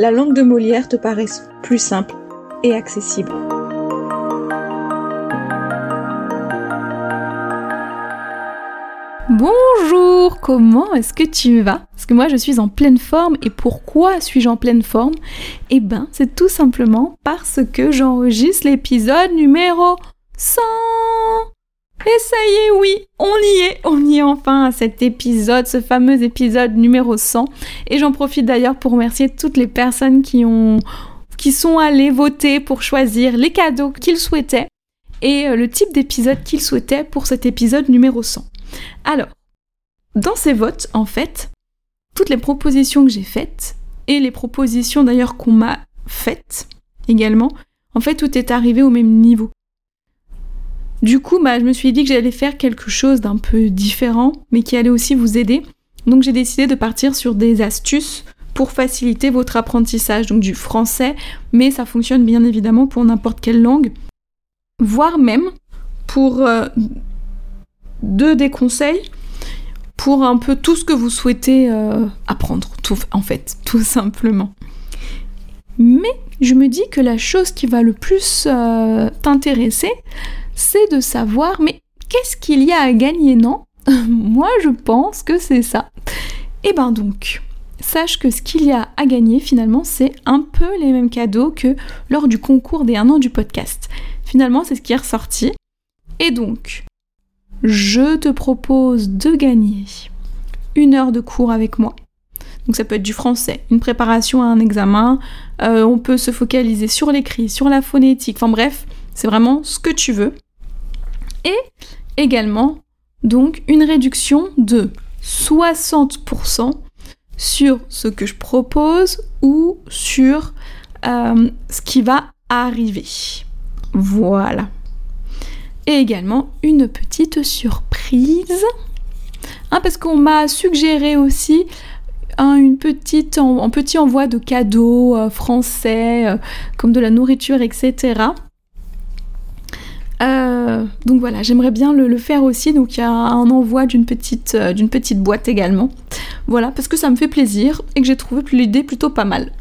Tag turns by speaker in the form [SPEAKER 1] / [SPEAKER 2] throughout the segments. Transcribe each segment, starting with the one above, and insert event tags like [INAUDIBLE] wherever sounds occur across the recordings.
[SPEAKER 1] la langue de Molière te paraisse plus simple et accessible.
[SPEAKER 2] Bonjour, comment est-ce que tu vas? Parce que moi je suis en pleine forme. Et pourquoi suis-je en pleine forme? Eh ben c'est tout simplement parce que j'enregistre l'épisode numéro 100 et ça y est, oui, on y est, on y est enfin à cet épisode, ce fameux épisode numéro 100. Et j'en profite d'ailleurs pour remercier toutes les personnes qui ont, qui sont allées voter pour choisir les cadeaux qu'ils souhaitaient et euh, le type d'épisode qu'ils souhaitaient pour cet épisode numéro 100. Alors, dans ces votes, en fait, toutes les propositions que j'ai faites, et les propositions d'ailleurs qu'on m'a faites également, en fait, tout est arrivé au même niveau. Du coup, bah, je me suis dit que j'allais faire quelque chose d'un peu différent, mais qui allait aussi vous aider. Donc j'ai décidé de partir sur des astuces pour faciliter votre apprentissage, donc du français, mais ça fonctionne bien évidemment pour n'importe quelle langue, voire même pour euh, deux des conseils pour un peu tout ce que vous souhaitez euh, apprendre, tout, en fait, [LAUGHS] tout simplement. Mais je me dis que la chose qui va le plus euh, t'intéresser, c'est de savoir, mais qu'est-ce qu'il y a à gagner, non? [LAUGHS] Moi, je pense que c'est ça. Et eh ben donc, sache que ce qu'il y a à gagner, finalement, c'est un peu les mêmes cadeaux que lors du concours des 1 an du podcast. Finalement, c'est ce qui est ressorti. Et donc, je te propose de gagner une heure de cours avec moi. Donc ça peut être du français, une préparation à un examen, euh, on peut se focaliser sur l'écrit, sur la phonétique, enfin bref, c'est vraiment ce que tu veux. Et également, donc, une réduction de 60% sur ce que je propose ou sur euh, ce qui va arriver. Voilà et également une petite surprise. Hein, parce qu'on m'a suggéré aussi un, une petite, en, petit envoi de cadeaux euh, français, euh, comme de la nourriture, etc. Euh, donc voilà, j'aimerais bien le, faire aussi. Donc il y a un envoi d'une petite, d'une petite boîte également. Voilà, parce que ça me fait plaisir et que j'ai trouvé l'idée plutôt pas mal.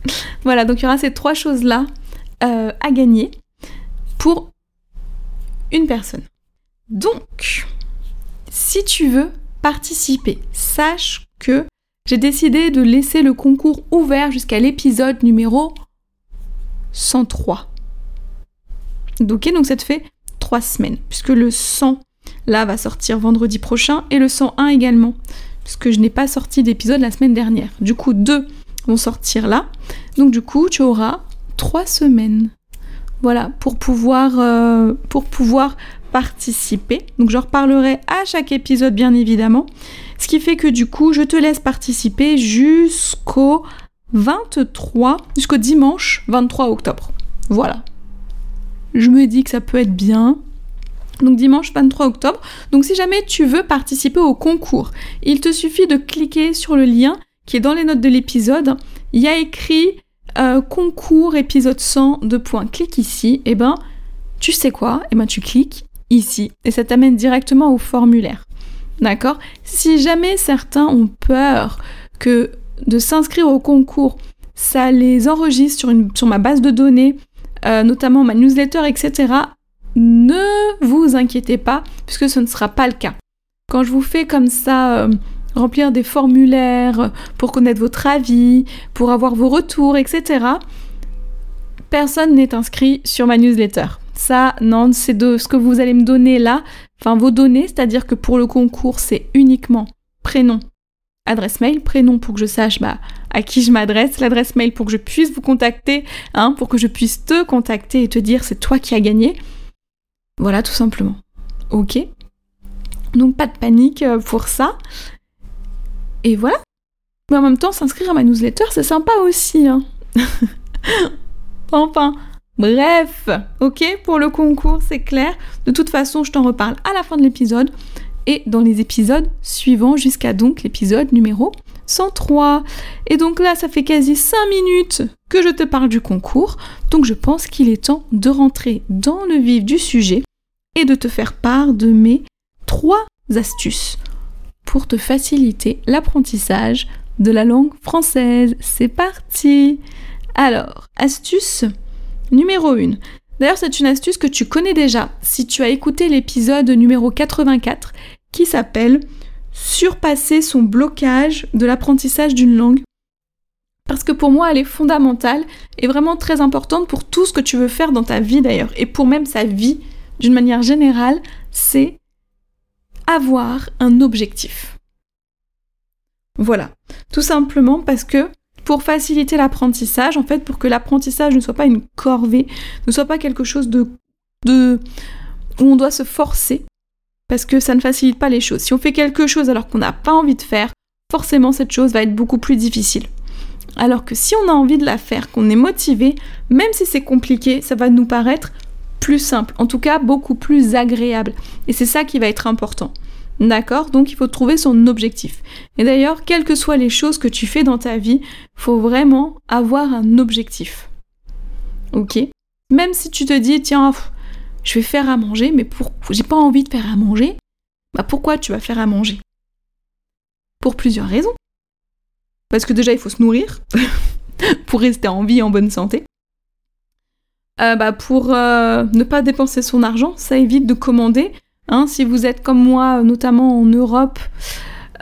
[SPEAKER 2] [LAUGHS] voilà, donc il y aura ces trois choses-là à gagner pour une personne. Donc, si tu veux participer, sache que j'ai décidé de laisser le concours ouvert jusqu'à l'épisode numéro 103. Ok, donc ça te fait 3 semaines, puisque le 100 là va sortir vendredi prochain et le 101 également, puisque je n'ai pas sorti d'épisode la semaine dernière. Du coup, deux vont sortir là. Donc du coup, tu auras 3 semaines voilà, pour pouvoir, euh, pour pouvoir participer. Donc j'en reparlerai à chaque épisode bien évidemment. Ce qui fait que du coup, je te laisse participer jusqu'au 23, jusqu'au dimanche 23 octobre. Voilà. Je me dis que ça peut être bien. Donc dimanche 23 octobre. Donc si jamais tu veux participer au concours, il te suffit de cliquer sur le lien qui est dans les notes de l'épisode. Il y a écrit euh, concours épisode 100 de points, clique ici, et eh ben tu sais quoi? Et eh ben tu cliques ici et ça t'amène directement au formulaire. D'accord? Si jamais certains ont peur que de s'inscrire au concours, ça les enregistre sur, ma base de données, euh, notamment ma newsletter, etc., ne vous inquiétez pas, puisque ce ne sera pas le cas. Quand je vous fais comme ça euh, remplir des formulaires pour connaître votre avis, pour avoir vos retours, etc. personne n'est inscrit sur ma newsletter. Ça, non, c'est de ce que vous allez me donner là, enfin vos données, c'est-à-dire que pour le concours, c'est uniquement prénom, adresse mail, prénom pour que je sache bah, à qui je m'adresse, l'adresse mail pour que je puisse vous contacter, hein, pour que je puisse te contacter et te dire c'est toi qui as gagné. Voilà, tout simplement. Ok Donc pas de panique euh, pour ça. Et voilà. Mais en même temps, s'inscrire à ma newsletter, c'est sympa aussi. Hein. [LAUGHS] enfin, bref, ok, pour le concours, c'est clair. De toute façon, je t'en reparle à la fin de l'épisode et dans les épisodes suivants jusqu'à donc l'épisode numéro 103. Et donc là, ça fait quasi 5 minutes que je te parle du concours, donc je pense qu'il est temps de rentrer dans le vif du sujet et de te faire part de mes 3 astuces pour te faciliter l'apprentissage de la langue française. C'est parti Alors, astuce numéro 1. D'ailleurs, c'est une astuce que tu connais déjà si tu as écouté l'épisode numéro 84 qui s'appelle Surpasser son blocage de l'apprentissage d'une langue. Parce que pour moi, elle est fondamentale et vraiment très importante pour tout ce que tu veux faire dans ta vie d'ailleurs, et pour même sa vie d'une manière générale, c'est avoir un objectif. Voilà, tout simplement parce que pour faciliter l'apprentissage, en fait, pour que l'apprentissage ne soit pas une corvée, ne soit pas quelque chose de, de où on doit se forcer, parce que ça ne facilite pas les choses. Si on fait quelque chose alors qu'on n'a pas envie de faire, forcément cette chose va être beaucoup plus difficile. Alors que si on a envie de la faire, qu'on est motivé, même si c'est compliqué, ça va nous paraître plus simple, en tout cas beaucoup plus agréable. Et c'est ça qui va être important. D'accord? Donc il faut trouver son objectif. Et d'ailleurs, quelles que soient les choses que tu fais dans ta vie, faut vraiment avoir un objectif. Ok? Même si tu te dis, tiens, je vais faire à manger, mais pour... j'ai pas envie de faire à manger. Bah pourquoi tu vas faire à manger? Pour plusieurs raisons. Parce que déjà il faut se nourrir [LAUGHS] pour rester en vie en bonne santé. Euh, bah pour euh, ne pas dépenser son argent, ça évite de commander. Hein, si vous êtes comme moi, notamment en Europe,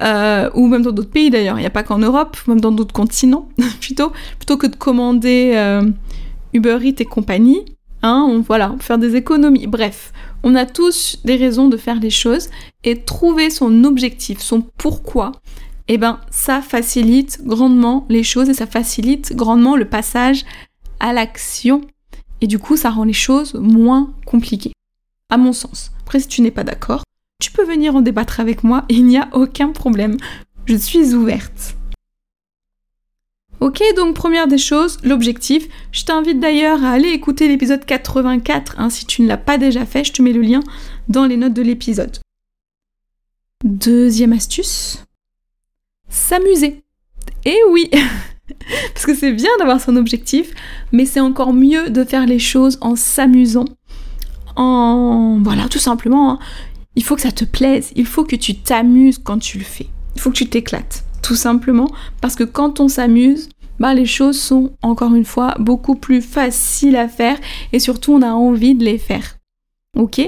[SPEAKER 2] euh, ou même dans d'autres pays d'ailleurs, il n'y a pas qu'en Europe, même dans d'autres continents, [LAUGHS] plutôt, plutôt que de commander Uber Eats et compagnie, Hein, on, voilà, faire des économies. Bref, on a tous des raisons de faire les choses et trouver son objectif, son pourquoi, eh ben, ça facilite grandement les choses et ça facilite grandement le passage à l'action. Et du coup, ça rend les choses moins compliquées, à mon sens. Après, si tu n'es pas d'accord, tu peux venir en débattre avec moi, il n'y a aucun problème. Je suis ouverte. Ok, donc première des choses, l'objectif. Je t'invite d'ailleurs à aller écouter l'épisode 84 hein, si tu ne l'as pas déjà fait, je te mets le lien dans les notes de l'épisode. Deuxième astuce, s'amuser. Eh oui [LAUGHS] Parce que c'est bien d'avoir son objectif, mais c'est encore mieux de faire les choses en s'amusant. En... Voilà, tout simplement. Hein. Il faut que ça te plaise, il faut que tu t'amuses quand tu le fais. Il faut que tu t'éclates tout simplement parce que quand on s'amuse, bah, les choses sont encore une fois beaucoup plus faciles à faire et surtout on a envie de les faire. Ok?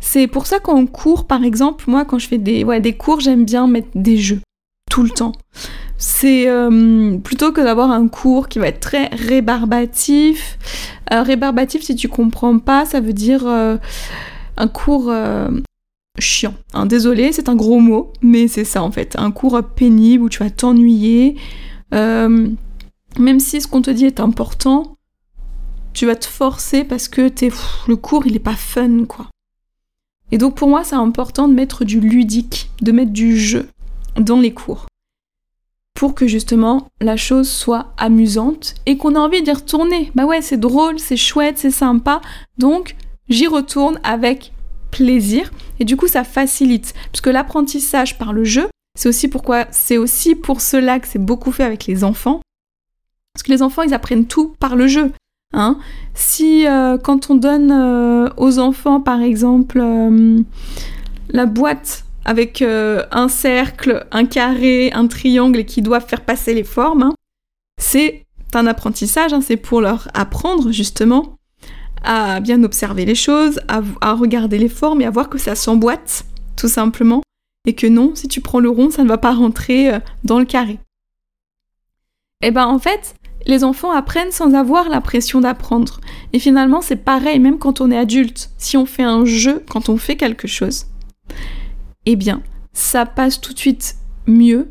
[SPEAKER 2] C'est pour ça qu'en cours, par exemple, moi quand je fais des, ouais, des cours, j'aime bien mettre des jeux tout le temps. C'est euh, plutôt que d'avoir un cours qui va être très rébarbatif. Euh, rébarbatif, si tu comprends pas, ça veut dire euh, un cours chiant. Hein, désolé, c'est un gros mot, mais c'est ça en fait. Un cours pénible où tu vas t'ennuyer. Euh, même si ce qu'on te dit est important, tu vas te forcer parce que le cours il est pas fun quoi. Et donc pour moi c'est important de mettre du ludique, de mettre du jeu dans les cours. Pour que justement la chose soit amusante et qu'on ait envie d'y retourner. Bah ouais, c'est drôle, c'est chouette, c'est sympa. Donc j'y retourne avec plaisir et du coup ça facilite. Puisque l'apprentissage par le jeu c'est aussi pourquoi c'est aussi pour cela que c'est beaucoup fait avec les enfants. Parce que les enfants ils apprennent tout par le jeu hein. Si euh, quand on donne euh, aux enfants par exemple euh, la boîte avec un cercle, un carré, un triangle et qui doivent faire passer les formes, hein, c'est un apprentissage, hein, c'est pour leur apprendre justement à bien observer les choses, à, regarder les formes et à voir que ça s'emboîte, tout simplement, et que non, si tu prends le rond, ça ne va pas rentrer euh, dans le carré. Et eh ben en fait, les enfants apprennent sans avoir la pression d'apprendre. Et finalement, c'est pareil, même quand on est adulte. Si on fait un jeu, quand on fait quelque chose, eh bien, ça passe tout de suite mieux.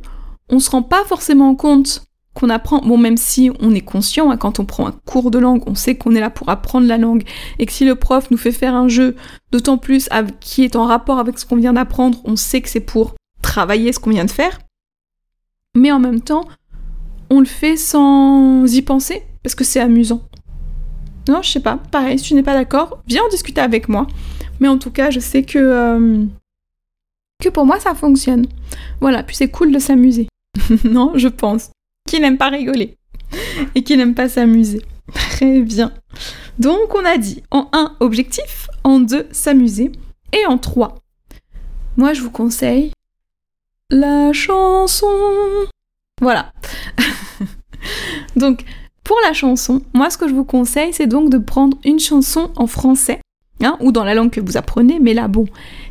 [SPEAKER 2] On se rend pas forcément compte qu'on apprend, bon même si on est conscient, hein, quand on prend un cours de langue, on sait qu'on est là pour apprendre la langue, et que si le prof nous fait faire un jeu, d'autant plus qui est en rapport avec ce qu'on vient d'apprendre, on sait que c'est pour travailler ce qu'on vient de faire. Mais en même temps, on le fait sans y penser, parce que c'est amusant. Non, je sais pas, pareil, si tu n'es pas d'accord, viens en discuter avec moi. Mais en tout cas, je sais que, euh, que pour moi, ça fonctionne. Voilà, puis c'est cool de s'amuser. [LAUGHS] non, je pense. Qui n'aime pas rigoler et qui n'aime pas s'amuser. Très bien. Donc, on a dit en 1, objectif, en 2, s'amuser, et en 3, moi, je vous conseille la chanson. Voilà. [LAUGHS] donc, pour la chanson, moi ce que je vous conseille, c'est donc de prendre une chanson en français, hein, ou dans la langue que vous apprenez, mais là, bon,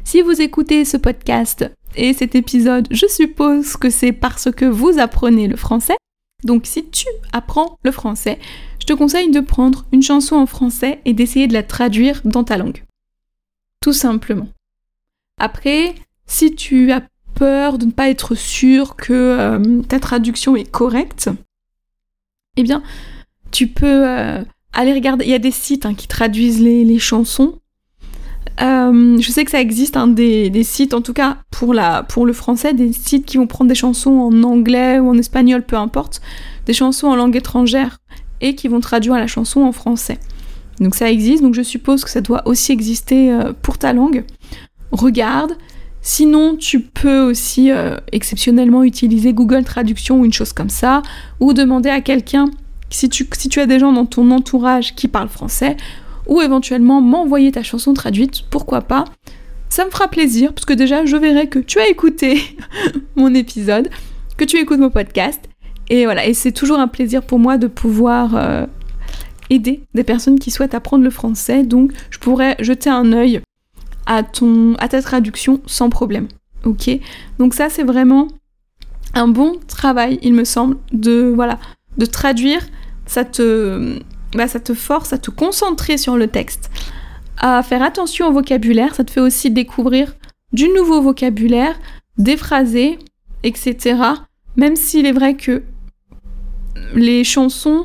[SPEAKER 2] si vous écoutez ce podcast et cet épisode, je suppose que c'est parce que vous apprenez le français. Donc si tu apprends le français, je te conseille de prendre une chanson en français et d'essayer de la traduire dans ta langue. Tout simplement. Après, si tu as peur de ne pas être sûr que euh, ta traduction est correcte, eh bien, tu peux euh, aller regarder. Il y a des sites hein, qui traduisent les, chansons. Euh, je sais que ça existe hein, des, sites, en tout cas pour, la, pour le français, des sites qui vont prendre des chansons en anglais ou en espagnol, peu importe, des chansons en langue étrangère et qui vont traduire la chanson en français. Donc ça existe, donc je suppose que ça doit aussi exister pour ta langue. Regarde, Sinon, tu peux aussi euh, exceptionnellement utiliser Google Traduction ou une chose comme ça, ou demander à quelqu'un, si tu, si tu as des gens dans ton entourage qui parlent français, ou éventuellement m'envoyer ta chanson traduite, pourquoi pas. Ça me fera plaisir, parce déjà, je verrai que tu as écouté [LAUGHS] mon épisode, que tu écoutes mon podcast, et voilà, et c'est toujours un plaisir pour moi de pouvoir euh, aider des personnes qui souhaitent apprendre le français, donc je pourrais jeter un œil à, ton, à ta traduction sans problème. Ok? Donc ça, c'est vraiment un bon travail, il me semble, de, voilà, de traduire. Ça bah, ça te force à te concentrer sur le texte, à faire attention au vocabulaire. Ça te fait aussi découvrir du nouveau vocabulaire, des phrasés, etc. Même s'il est vrai que les chansons,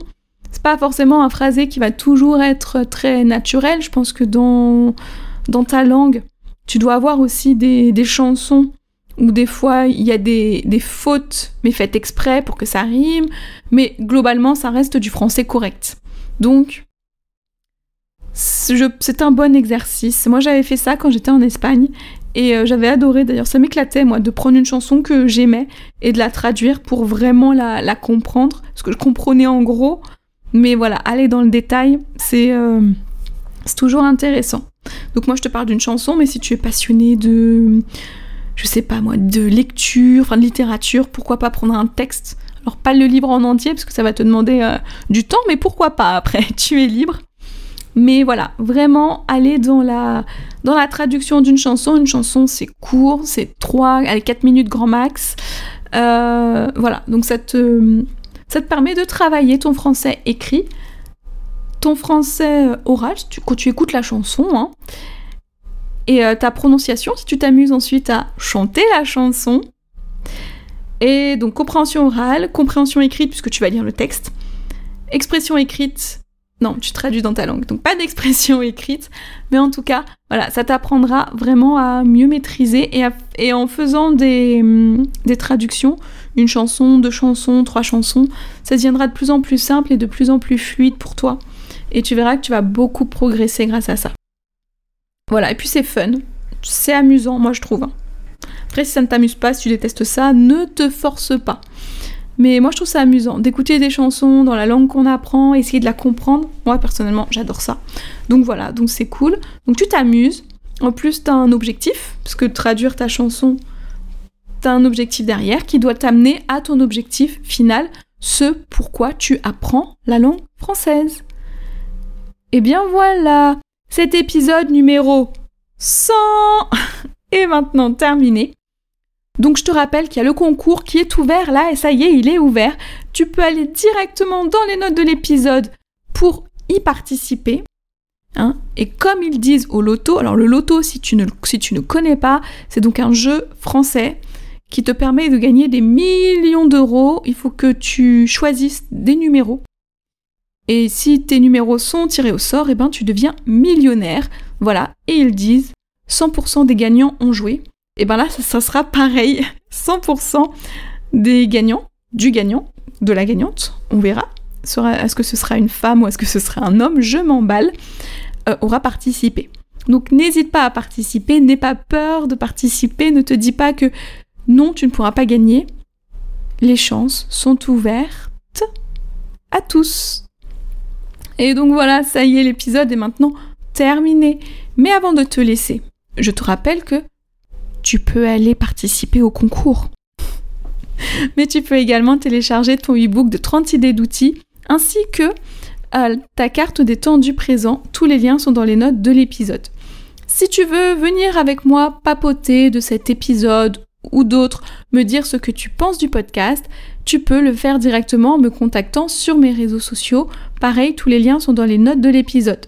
[SPEAKER 2] c'est pas forcément un phrasé qui va toujours être très naturel. Je pense que dans dans ta langue, tu dois avoir aussi des, chansons où des fois il y a des, fautes, mais faites exprès pour que ça rime, mais globalement ça reste du français correct. Donc, c'est un bon exercice. Moi j'avais fait ça quand j'étais en Espagne et euh, j'avais adoré d'ailleurs, ça m'éclatait moi de prendre une chanson que j'aimais et de la traduire pour vraiment la, comprendre, parce que je comprenais en gros, mais voilà, aller dans le détail, c'est euh, toujours intéressant. Donc moi je te parle d'une chanson, mais si tu es passionné de, je sais pas moi, de lecture, enfin de littérature, pourquoi pas prendre un texte? Alors pas le livre en entier, parce que ça va te demander euh, du temps, mais pourquoi pas après, [LAUGHS] tu es libre. Mais voilà, vraiment aller dans la, traduction d'une chanson. Une chanson c'est court, c'est 3, allez 4 minutes grand max. Euh, voilà, donc ça te, permet de travailler ton français écrit ton français euh, oral, quand tu écoutes la chanson, hein, et ta prononciation, si tu t'amuses ensuite à chanter la chanson. Et donc compréhension orale, compréhension écrite puisque tu vas lire le texte, expression écrite, non, tu traduis dans ta langue, donc pas d'expression [LAUGHS] écrite, mais en tout cas, voilà, ça t'apprendra vraiment à mieux maîtriser et, en faisant des, hum, des, traductions, une chanson, deux chansons, trois chansons, ça deviendra de plus en plus simple et de plus en plus fluide pour toi et tu verras que tu vas beaucoup progresser grâce à ça. Voilà, et puis c'est fun, c'est amusant, moi je trouve. Hein. Après, si ça ne t'amuse pas, si tu détestes ça, ne te force pas. Mais moi je trouve ça amusant d'écouter des chansons dans la langue qu'on apprend, essayer de la comprendre. Moi personnellement, j'adore ça. Donc voilà, donc c'est cool. Donc tu t'amuses. En plus, tu as un objectif, parce que traduire ta chanson, tu as un objectif derrière qui doit t'amener à ton objectif final, ce pourquoi tu apprends la langue française. Et eh bien voilà, cet épisode numéro 100 [LAUGHS] est maintenant terminé. Donc je te rappelle qu'il y a le concours qui est ouvert là, et ça y est, il est ouvert. Tu peux aller directement dans les notes de l'épisode pour y participer. Hein. et comme ils disent au loto, alors le loto, si tu ne, si tu ne connais pas, c'est donc un jeu français qui te permet de gagner des millions d'euros. Il faut que tu choisisses des numéros. Et si tes numéros sont tirés au sort, eh ben tu deviens millionnaire. Voilà. Et ils disent 100% des gagnants ont joué. Et ben là, ça, sera pareil. 100% des gagnants, du gagnant, de la gagnante, on verra. Est-ce que ce sera une femme ou est-ce que ce sera un homme? Je m'emballe. Euh, aura participé. Donc n'hésite pas à participer, n'aie pas peur de participer, ne te dis pas que non, tu ne pourras pas gagner. Les chances sont ouvertes à tous. Et donc voilà, ça y est, l'épisode est maintenant terminé. Mais avant de te laisser, je te rappelle que tu peux aller participer au concours. Mais tu peux également télécharger ton e-book de 30 idées d'outils ainsi que ta carte des temps du présent. Tous les liens sont dans les notes de l'épisode. Si tu veux venir avec moi papoter de cet épisode ou d'autres, me dire ce que tu penses du podcast, tu peux le faire directement en me contactant sur mes réseaux sociaux. Pareil, tous les liens sont dans les notes de l'épisode.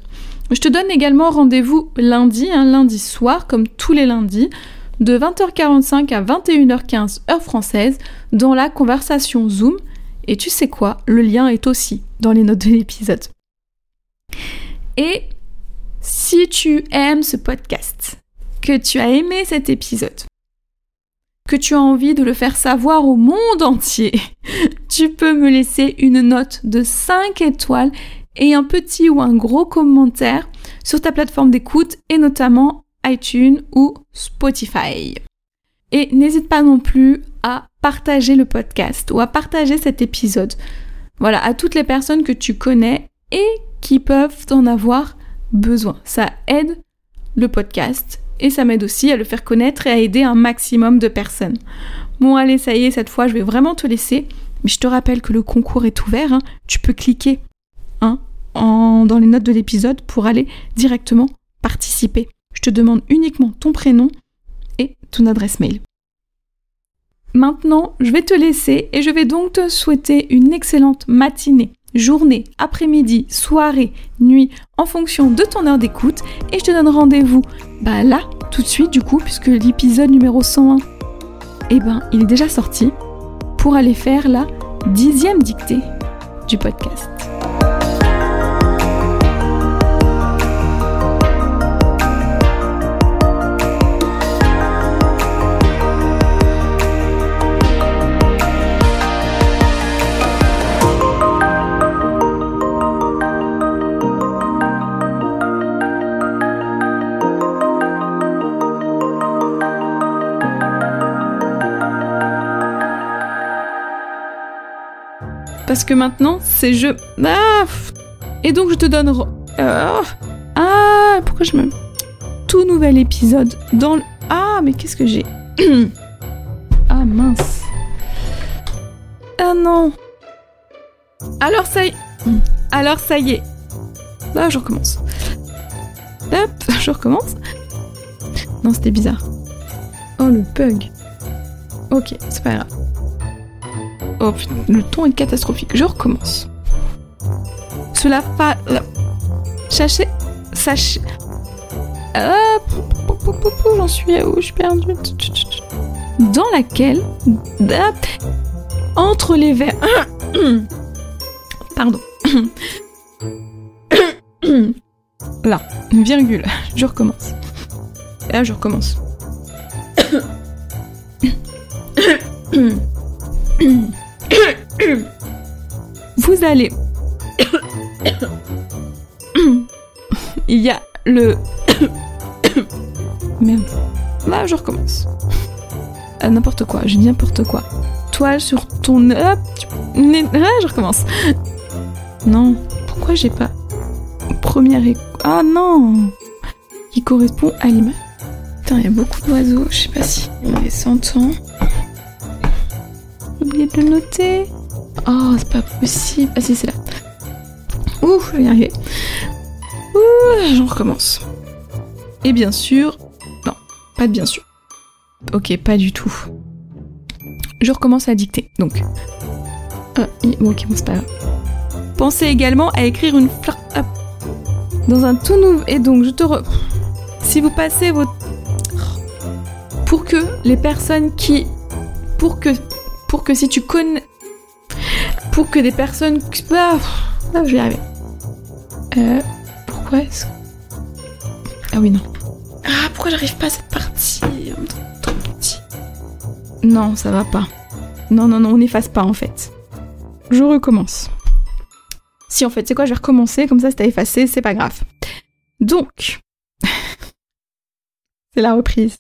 [SPEAKER 2] Je te donne également rendez-vous lundi, un lundi soir, comme tous les lundis, de 20h45 à 21h15 heure française, dans la conversation Zoom. Et tu sais quoi, le lien est aussi dans les notes de l'épisode. Et si tu aimes ce podcast, que tu as aimé cet épisode, que tu as envie de le faire savoir au monde entier, [LAUGHS] tu peux me laisser une note de 5 étoiles et un petit ou un gros commentaire sur ta plateforme d'écoute et notamment iTunes ou Spotify. Et n'hésite pas non plus à partager le podcast ou à partager cet épisode. Voilà, à toutes les personnes que tu connais et qui peuvent en avoir besoin. Ça aide le podcast et ça m'aide aussi à le faire connaître et à aider un maximum de personnes. Bon allez, ça y est, cette fois je vais vraiment te laisser. Mais je te rappelle que le concours est ouvert. Hein. Tu peux cliquer hein, en, dans les notes de l'épisode pour aller directement participer. Je te demande uniquement ton prénom et ton adresse mail. Maintenant, je vais te laisser et je vais donc te souhaiter une excellente matinée, journée, après-midi, soirée, nuit, en fonction de ton heure d'écoute. Et je te donne rendez-vous bah là, tout de suite du coup, puisque l'épisode numéro 101, eh ben, il est déjà sorti, pour aller faire la dixième dictée du podcast. Parce que maintenant, c'est je... Ah, et donc je te donne... Euh, ah, pourquoi je me... Tout nouvel épisode dans le... Ah, mais qu'est-ce que j'ai? [CLEARS THROAT] Ah, mince. Ah non. Alors ça y... Alors ça y est. Là, je recommence. Hop, [LAUGHS] je recommence. Non, c'était bizarre. Oh, le bug. Ok, c'est pas grave. Oh putain, le ton est catastrophique. Je recommence. Cela pas. Sachez. Sachez. Ah, j'en suis où Je suis perdue. Dans laquelle. Entre les vers. Pardon. Là, virgule. Je recommence. Là, je recommence. Vous allez. Il y a le. Merde. Là, je recommence. Ah, n'importe quoi, j'ai dit n'importe quoi. Toile sur ton. Hop je recommence. Non, pourquoi j'ai pas. Première. Ah non Qui correspond à l'image. Putain, il y a beaucoup d'oiseaux, je sais pas si on s'entend oublié de le noter. Oh, c'est pas possible. Ah si, c'est là. Ouh, je vais y. Ouh, j'en recommence. Et bien sûr... Non, pas de bien sûr. Ok, pas du tout. Je recommence à dicter. Donc. Ok, bon, c'est pas grave. Pensez également à écrire une fleur dans un tout nouveau. Et donc, je te re... Si vous passez votre. Pour que les personnes qui. Pour que. Pour que si tu connais. Pour que des personnes. Ah, ah je vais y arriver. Euh. Pourquoi est-ce. Ah oui, non. Ah, pourquoi j'arrive pas à cette partie Trop petit. Non, ça va pas. Non, non, non, on n'efface pas en fait. Je recommence. Si en fait, c'est quoi, je vais recommencer, comme ça c'est effacé, c'est pas grave. Donc, [LAUGHS] c'est la reprise.